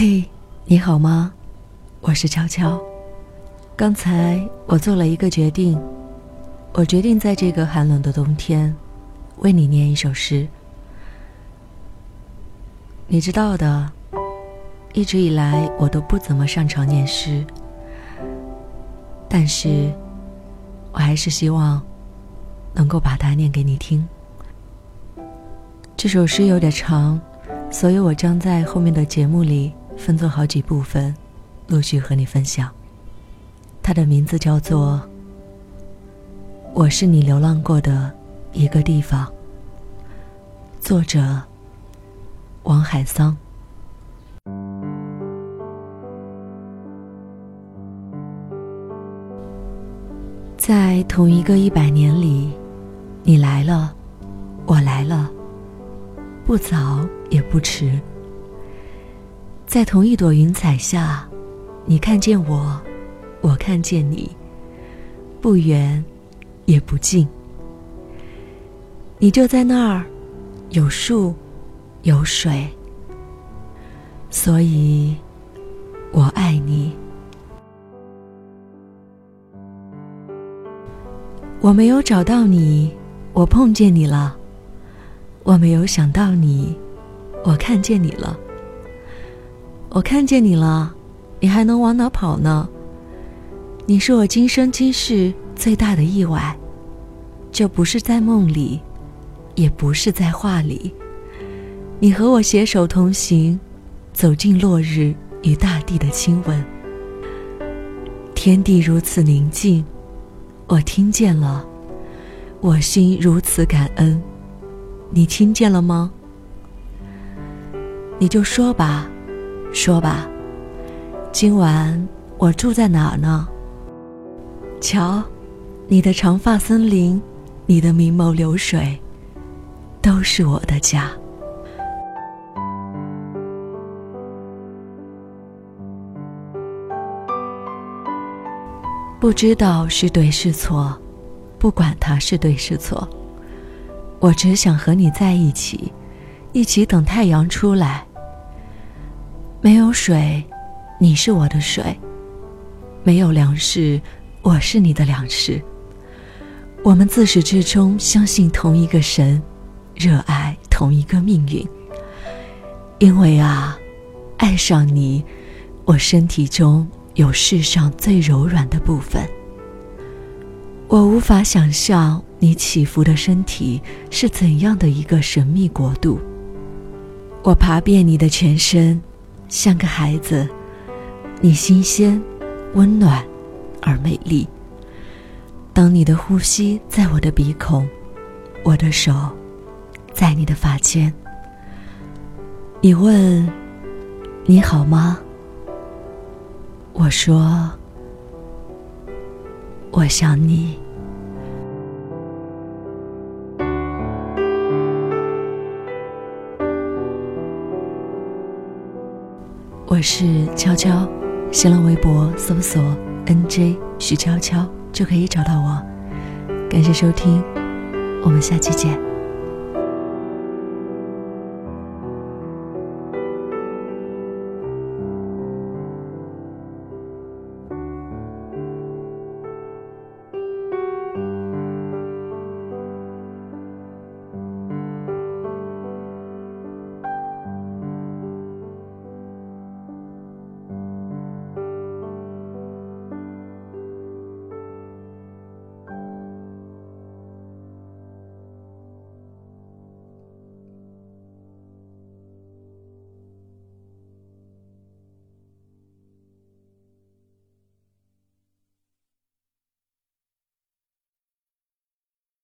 嘿，你好吗？我是悄悄。刚才我做了一个决定，我决定在这个寒冷的冬天，为你念一首诗。你知道的，一直以来我都不怎么擅长念诗，但是我还是希望能够把它念给你听。这首诗有点长，所以我将在后面的节目里分作好几部分，陆续和你分享。它的名字叫做《我是你流浪过的一个地方》，作者王海桑。在同一个一百年里，你来了，我来了。不早也不迟，在同一朵云彩下，你看见我，我看见你，不远也不近。你就在那儿，有树，有水，所以我爱你。我没有找到你，我碰见你了。我没有想到你，我看见你了。我看见你了，你还能往哪跑呢？你是我今生今世最大的意外，这不是在梦里，也不是在画里。你和我携手同行，走进落日与大地的亲吻。天地如此宁静，我听见了，我心如此感恩。你听见了吗？你就说吧，说吧。今晚我住在哪儿呢？瞧，你的长发森林，你的明眸流水，都是我的家。不知道是对是错，不管它是对是错。我只想和你在一起，一起等太阳出来。没有水，你是我的水；没有粮食，我是你的粮食。我们自始至终相信同一个神，热爱同一个命运。因为啊，爱上你，我身体中有世上最柔软的部分。我无法想象你起伏的身体是怎样的一个神秘国度。我爬遍你的全身，像个孩子，你新鲜、温暖而美丽。当你的呼吸在我的鼻孔，我的手在你的发间。你问：“你好吗？”我说。我想你。我是悄悄，新浪微博搜索 “nj 徐悄悄”就可以找到我。感谢收听，我们下期见。